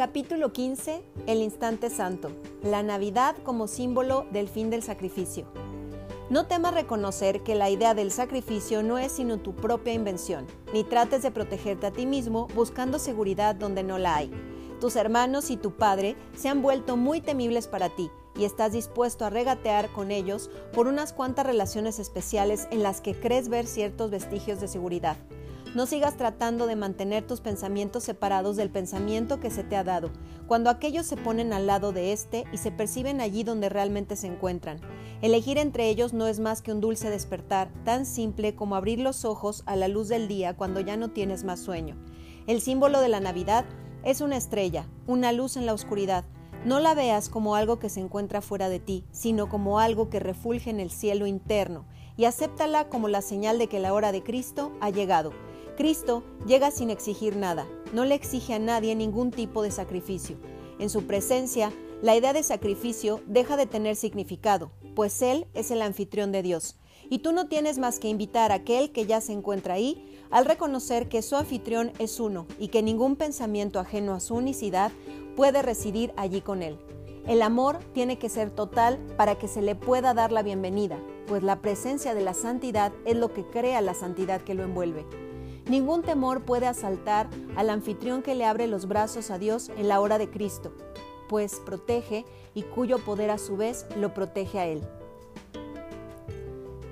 Capítulo 15. El instante santo. La Navidad como símbolo del fin del sacrificio. No temas reconocer que la idea del sacrificio no es sino tu propia invención, ni trates de protegerte a ti mismo buscando seguridad donde no la hay. Tus hermanos y tu padre se han vuelto muy temibles para ti y estás dispuesto a regatear con ellos por unas cuantas relaciones especiales en las que crees ver ciertos vestigios de seguridad. No sigas tratando de mantener tus pensamientos separados del pensamiento que se te ha dado, cuando aquellos se ponen al lado de éste y se perciben allí donde realmente se encuentran. Elegir entre ellos no es más que un dulce despertar, tan simple como abrir los ojos a la luz del día cuando ya no tienes más sueño. El símbolo de la Navidad es una estrella, una luz en la oscuridad. No la veas como algo que se encuentra fuera de ti, sino como algo que refulge en el cielo interno, y acéptala como la señal de que la hora de Cristo ha llegado. Cristo llega sin exigir nada, no le exige a nadie ningún tipo de sacrificio. En su presencia, la idea de sacrificio deja de tener significado, pues Él es el anfitrión de Dios. Y tú no tienes más que invitar a aquel que ya se encuentra ahí al reconocer que su anfitrión es uno y que ningún pensamiento ajeno a su unicidad puede residir allí con él. El amor tiene que ser total para que se le pueda dar la bienvenida, pues la presencia de la santidad es lo que crea la santidad que lo envuelve. Ningún temor puede asaltar al anfitrión que le abre los brazos a Dios en la hora de Cristo, pues protege y cuyo poder a su vez lo protege a Él.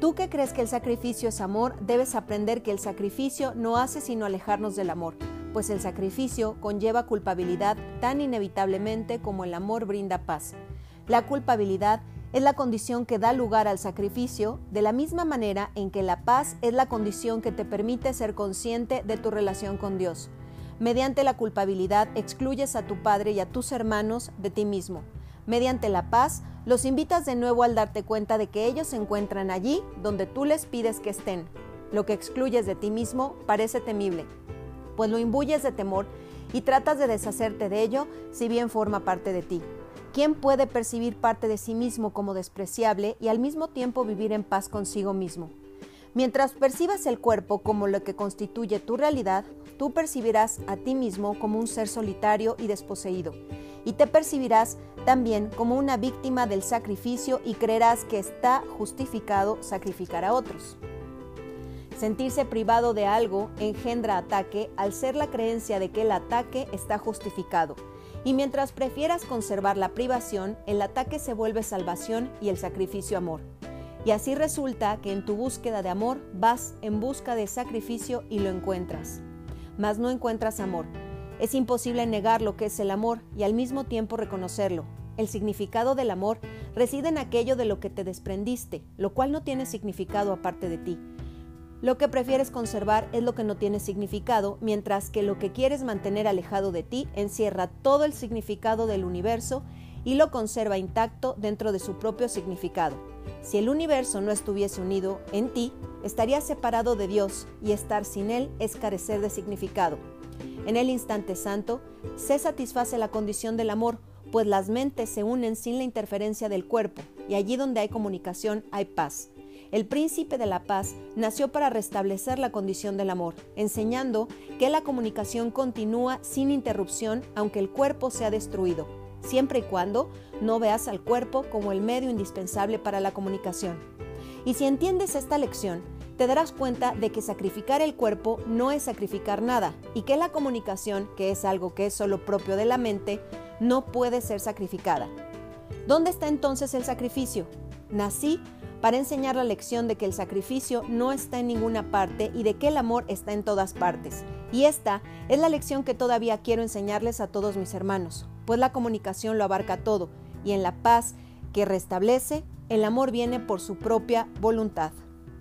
Tú que crees que el sacrificio es amor, debes aprender que el sacrificio no hace sino alejarnos del amor, pues el sacrificio conlleva culpabilidad tan inevitablemente como el amor brinda paz. La culpabilidad es la condición que da lugar al sacrificio, de la misma manera en que la paz es la condición que te permite ser consciente de tu relación con Dios. Mediante la culpabilidad excluyes a tu padre y a tus hermanos de ti mismo. Mediante la paz, los invitas de nuevo al darte cuenta de que ellos se encuentran allí donde tú les pides que estén. Lo que excluyes de ti mismo parece temible, pues lo imbuyes de temor y tratas de deshacerte de ello si bien forma parte de ti. ¿Quién puede percibir parte de sí mismo como despreciable y al mismo tiempo vivir en paz consigo mismo? Mientras percibas el cuerpo como lo que constituye tu realidad, tú percibirás a ti mismo como un ser solitario y desposeído, y te percibirás también como una víctima del sacrificio y creerás que está justificado sacrificar a otros. Sentirse privado de algo engendra ataque al ser la creencia de que el ataque está justificado y mientras prefieras conservar la privación, el ataque se vuelve salvación y el sacrificio amor. Y así resulta que en tu búsqueda de amor vas en busca de sacrificio y lo encuentras. Mas no encuentras amor. Es imposible negar lo que es el amor y al mismo tiempo reconocerlo. El significado del amor reside en aquello de lo que te desprendiste, lo cual no tiene significado aparte de ti. Lo que prefieres conservar es lo que no tiene significado, mientras que lo que quieres mantener alejado de ti encierra todo el significado del universo y lo conserva intacto dentro de su propio significado. Si el universo no estuviese unido en ti, estaría separado de Dios y estar sin Él es carecer de significado. En el instante santo, se satisface la condición del amor, pues las mentes se unen sin la interferencia del cuerpo, y allí donde hay comunicación hay paz. El príncipe de la paz nació para restablecer la condición del amor, enseñando que la comunicación continúa sin interrupción aunque el cuerpo sea destruido, siempre y cuando no veas al cuerpo como el medio indispensable para la comunicación. Y si entiendes esta lección, te darás cuenta de que sacrificar el cuerpo no es sacrificar nada y que la comunicación, que es algo que es solo propio de la mente, no puede ser sacrificada. ¿Dónde está entonces el sacrificio? Nací para enseñar la lección de que el sacrificio no está en ninguna parte y de que el amor está en todas partes. Y esta es la lección que todavía quiero enseñarles a todos mis hermanos, pues la comunicación lo abarca todo y en la paz que restablece, el amor viene por su propia voluntad.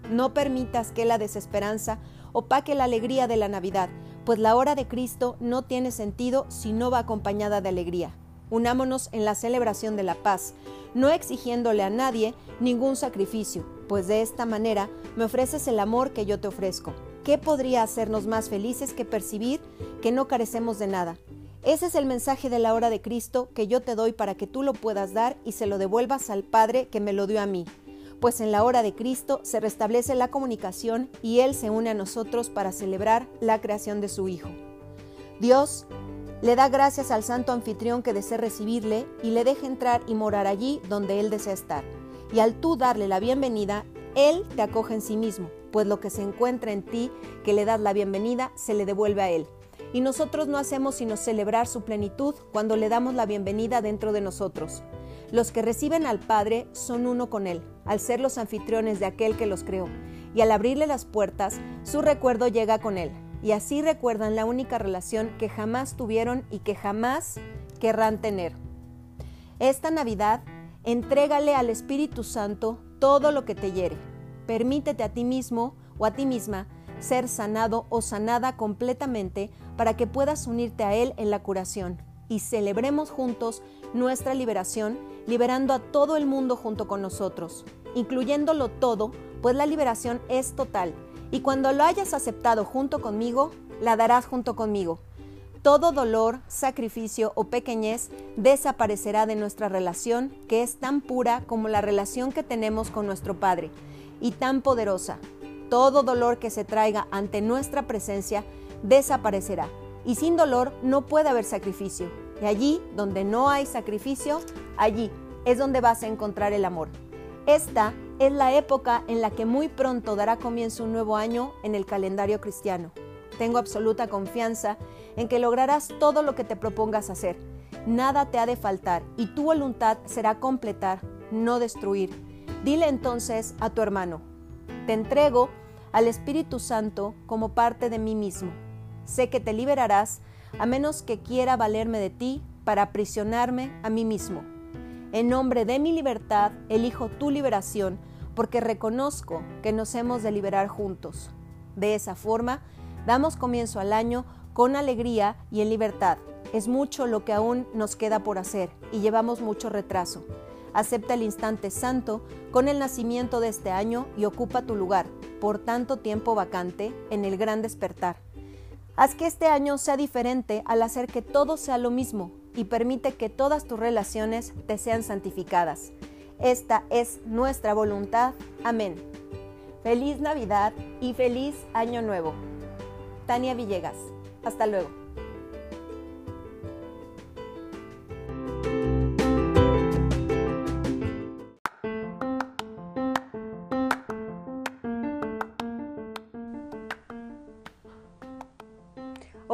No permitas que la desesperanza opaque la alegría de la Navidad, pues la hora de Cristo no tiene sentido si no va acompañada de alegría. Unámonos en la celebración de la paz, no exigiéndole a nadie ningún sacrificio, pues de esta manera me ofreces el amor que yo te ofrezco. ¿Qué podría hacernos más felices que percibir que no carecemos de nada? Ese es el mensaje de la hora de Cristo que yo te doy para que tú lo puedas dar y se lo devuelvas al Padre que me lo dio a mí. Pues en la hora de Cristo se restablece la comunicación y Él se une a nosotros para celebrar la creación de su Hijo. Dios Le da gracias al santo anfitrión que desea recibirle y le deja entrar y morar allí donde él desea estar. Y al tú darle la bienvenida, él te acoge en sí mismo, pues lo que se encuentra en ti, que le das la bienvenida, se le devuelve a él. Y nosotros no hacemos sino celebrar su plenitud cuando le damos la bienvenida dentro de nosotros. Los que reciben al Padre son uno con Él, al ser los anfitriones de aquel que los creó, y al abrirle las puertas, su recuerdo llega con Él, y así recuerdan la única relación que jamás tuvieron y que jamás querrán tener. Esta Navidad, entrégale al Espíritu Santo todo lo que te hiere. Permítete a ti mismo o a ti misma ser sanado o sanada completamente para que puedas unirte a Él en la curación y celebremos juntos nuestra liberación, liberando a todo el mundo junto con nosotros, incluyéndolo todo, pues la liberación es total y cuando lo hayas aceptado junto conmigo, la darás junto conmigo. Todo dolor, sacrificio o pequeñez desaparecerá de nuestra relación, que es tan pura como la relación que tenemos con nuestro Padre, y tan poderosa. Todo dolor que se traiga ante nuestra presencia desaparecerá, y sin dolor no puede haber sacrificio. Y allí donde no hay sacrificio, allí es donde vas a encontrar el amor. Esta es la época en la que muy pronto dará comienzo un nuevo año en el calendario cristiano. Tengo absoluta confianza en que lograrás todo lo que te propongas hacer. Nada te ha de faltar y tu voluntad será completar, no destruir. Dile entonces a tu hermano, te entrego al Espíritu Santo como parte de mí mismo. Sé que te liberarás a menos que quiera valerme de ti para aprisionarme a mí mismo. En nombre de mi libertad, elijo tu liberación porque reconozco que nos hemos de liberar juntos. De esa forma, damos comienzo al año con alegría y en libertad. Es mucho lo que aún nos queda por hacer y llevamos mucho retraso. Acepta el instante santo con el nacimiento de este año y ocupa tu lugar, por tanto tiempo vacante, en el gran despertar. Haz que este año sea diferente al hacer que todo sea lo mismo, y permite que todas tus relaciones te sean santificadas. Esta es nuestra voluntad. Amén. Feliz Navidad y feliz Año Nuevo. Tania Villegas. Hasta luego.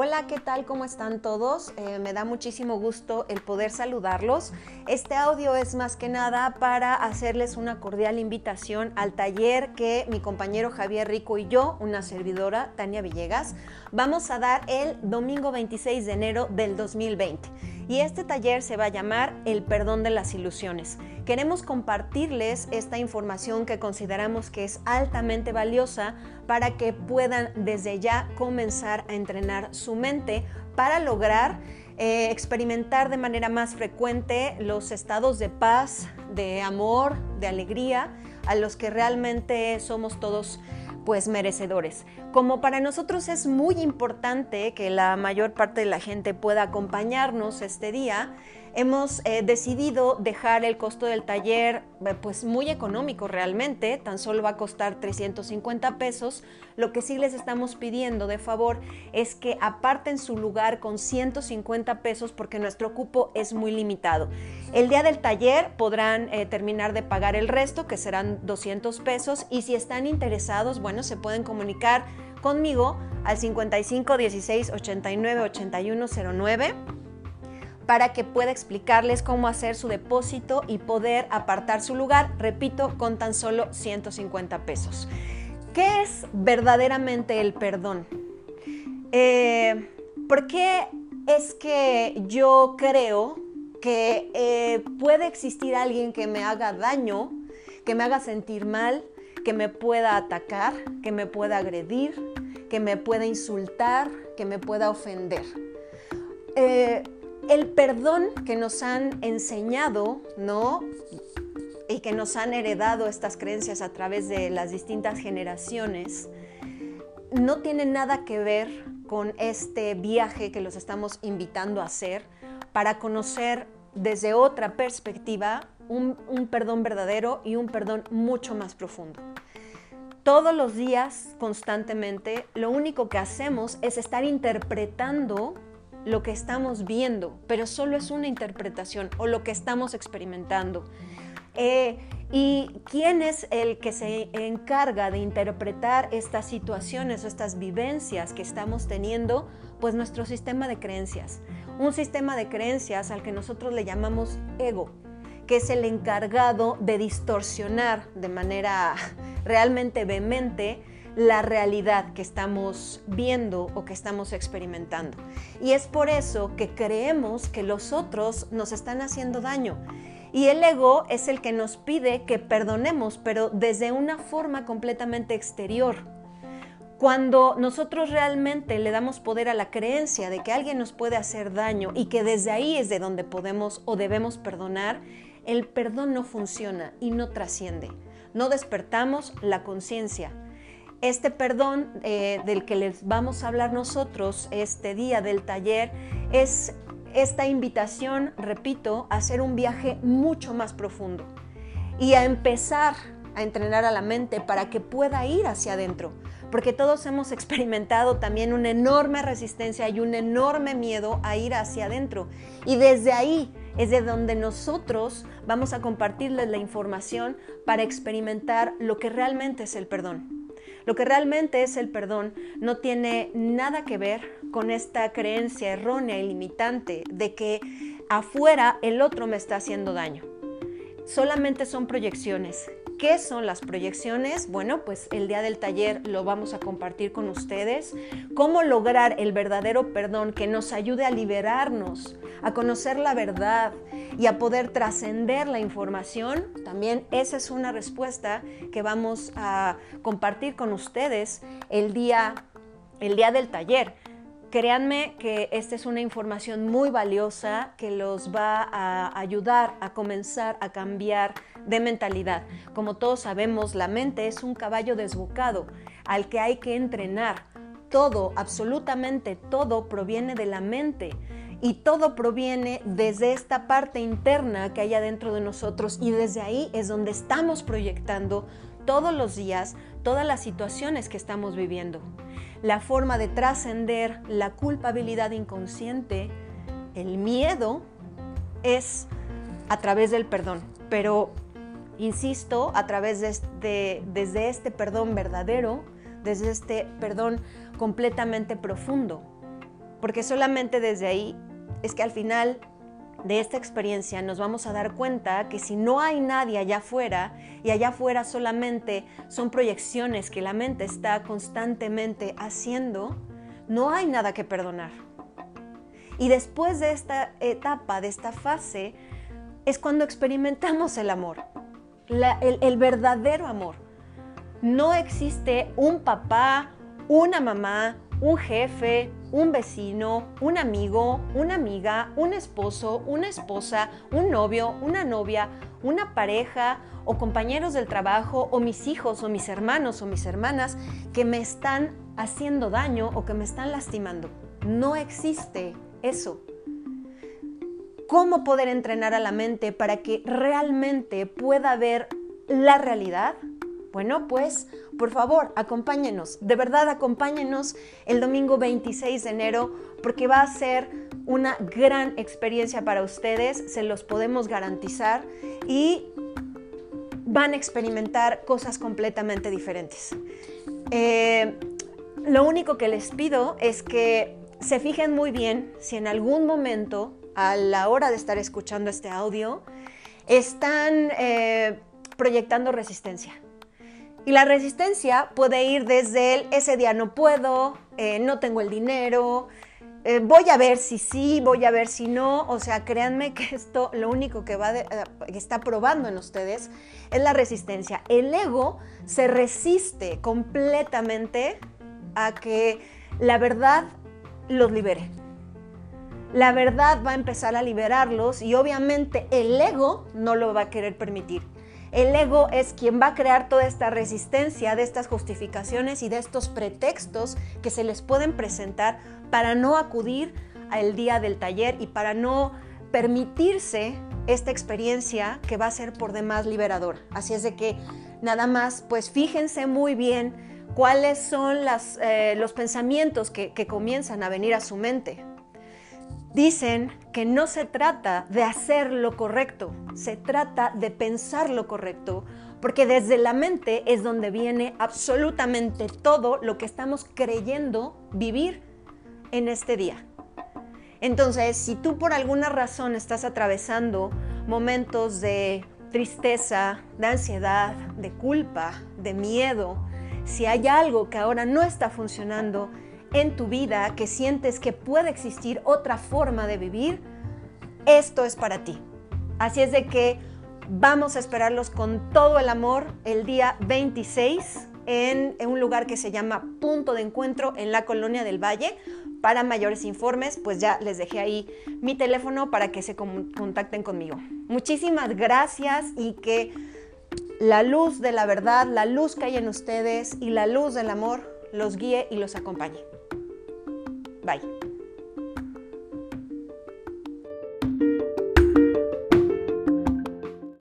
Hola, ¿qué tal? ¿Cómo están todos? Eh, me da muchísimo gusto el poder saludarlos. Este audio es más que nada para hacerles una cordial invitación al taller que mi compañero Javier Rico y yo, una servidora, Tania Villegas, vamos a dar el domingo 26 de enero del 2020 y este taller se va a llamar El perdón de las ilusiones. Queremos compartirles esta información que consideramos que es altamente valiosa para que puedan desde ya comenzar a entrenar su mente para lograr eh, experimentar de manera más frecuente los estados de paz, de amor, de alegría, a los que realmente somos todos pues merecedores. Como para nosotros es muy importante que la mayor parte de la gente pueda acompañarnos este día, hemos eh, decidido dejar el costo del taller eh, pues muy económico realmente, tan solo va a costar 350 pesos. Lo que sí les estamos pidiendo de favor es que aparten su lugar con 150 pesos porque nuestro cupo es muy limitado. El día del taller podrán eh, terminar de pagar el resto, que serán 200 pesos, y si están interesados, bueno, se pueden comunicar conmigo al 55 16 89 81 09 para que pueda explicarles cómo hacer su depósito y poder apartar su lugar, repito, con tan solo 150 pesos. ¿Qué es verdaderamente el perdón? Eh, ¿Por qué es que yo creo que eh, puede existir alguien que me haga daño, que me haga sentir mal, que me pueda atacar, que me pueda agredir, que me pueda insultar, que me pueda ofender? Eh, el perdón que nos han enseñado, ¿no? Y que nos han heredado estas creencias a través de las distintas generaciones, no tiene nada que ver con este viaje que los estamos invitando a hacer para conocer desde otra perspectiva un, un, perdón verdadero y un perdón mucho más profundo. Todos los días, constantemente, lo único que hacemos es estar interpretando lo que estamos viendo, pero solo es una interpretación o lo que estamos experimentando. Eh, ¿Y quién es el que se encarga de interpretar estas situaciones o estas vivencias que estamos teniendo? Pues nuestro sistema de creencias. Un sistema de creencias al que nosotros le llamamos ego, es el encargado de distorsionar de manera realmente vehemente la realidad que estamos viendo o que estamos experimentando. Y es por eso que creemos que los otros nos están haciendo daño y el ego es el que nos pide que perdonemos, pero desde una forma completamente exterior. Cuando nosotros realmente le damos poder a la creencia de que alguien nos puede hacer daño y que desde ahí es de donde podemos o debemos perdonar, el perdón no funciona y no trasciende. No despertamos la conciencia. Este perdón eh, del que les vamos a hablar nosotros este día del taller es esta invitación, repito, a hacer un viaje mucho más profundo y a empezar a entrenar a la mente para que pueda ir hacia adentro, porque todos hemos experimentado también una enorme resistencia y un enorme miedo a ir hacia adentro. Y desde ahí es de donde nosotros vamos a compartirles la información para experimentar lo que realmente es el perdón. Lo que realmente es el perdón no tiene nada que ver con esta creencia errónea y limitante de que afuera el otro me está haciendo daño. Solamente son proyecciones. ¿Qué son las proyecciones? Bueno, pues el día del taller lo vamos a compartir con ustedes. Cómo lograr el verdadero perdón que nos ayude a liberarnos, a conocer la verdad y a poder trascender la información. También esa es una respuesta que vamos a compartir con ustedes el día, el día del taller. Créanme que esta es una información muy valiosa que los va a ayudar a comenzar a cambiar de mentalidad. Como todos sabemos, la mente es un caballo desbocado al que hay que entrenar. Todo, absolutamente todo proviene de la mente y todo proviene desde esta parte interna que hay adentro de nosotros y desde ahí es donde estamos proyectando todos los días todas las situaciones que estamos viviendo la forma de trascender la culpabilidad inconsciente, el miedo, es a través del perdón. Pero, insisto, a través de, desde este perdón verdadero, desde este perdón completamente profundo. Porque solamente desde ahí es que al final de esta experiencia nos vamos a dar cuenta que si no hay nadie allá afuera y allá afuera solamente son proyecciones que la mente está constantemente haciendo, no hay nada que perdonar. Y después de esta etapa, de esta fase, es cuando experimentamos el amor, el, el verdadero amor. No existe un papá, una mamá, un jefe, un vecino, un amigo, una amiga, un esposo, una esposa, un novio, una novia, una pareja o compañeros del trabajo o mis hijos o mis hermanos o mis hermanas que me están haciendo daño o que me están lastimando. No existe eso. ¿Cómo poder entrenar a la mente para que realmente pueda ver la realidad? Bueno, pues por favor, acompáñenos, de verdad acompáñenos el domingo 26 de enero porque va a ser una gran experiencia para ustedes, se los podemos garantizar y van a experimentar cosas completamente diferentes. Eh, lo único que les pido es que se fijen muy bien si en algún momento, a la hora de estar escuchando este audio, están eh, proyectando resistencia. Y la resistencia puede ir desde el ese día no puedo, eh, no tengo el dinero, eh, voy a ver si sí, voy a ver si no. O sea, créanme que esto lo único que, va eh, que está probando en ustedes es la resistencia. El ego se resiste completamente a que la verdad los libere. La verdad va a empezar a liberarlos y obviamente el ego no lo va a querer permitir. El ego es quien va a crear toda esta resistencia de estas justificaciones y de estos pretextos que se les pueden presentar para no acudir al día del taller y para no permitirse esta experiencia que va a ser por demás liberador. Así es de que nada más, pues fíjense muy bien cuáles son eh, los pensamientos que comienzan a venir a su mente. Dicen que no se trata de hacer lo correcto, se trata de pensar lo correcto, porque desde la mente es donde viene absolutamente todo lo que estamos creyendo vivir en este día. Entonces, si tú por alguna razón estás atravesando momentos de tristeza, de ansiedad, de culpa, de miedo, si hay algo que ahora no está funcionando en tu vida, que sientes que puede existir otra forma de vivir, esto es para ti. Así es de que vamos a esperarlos con todo el amor el día 26 en, un lugar que se llama Punto de Encuentro en la Colonia del Valle. Para mayores informes, pues ya les dejé ahí mi teléfono para que se contacten conmigo. Muchísimas gracias y que la luz de la verdad, la luz que hay en ustedes y la luz del amor los guíe y los acompañe. Bye.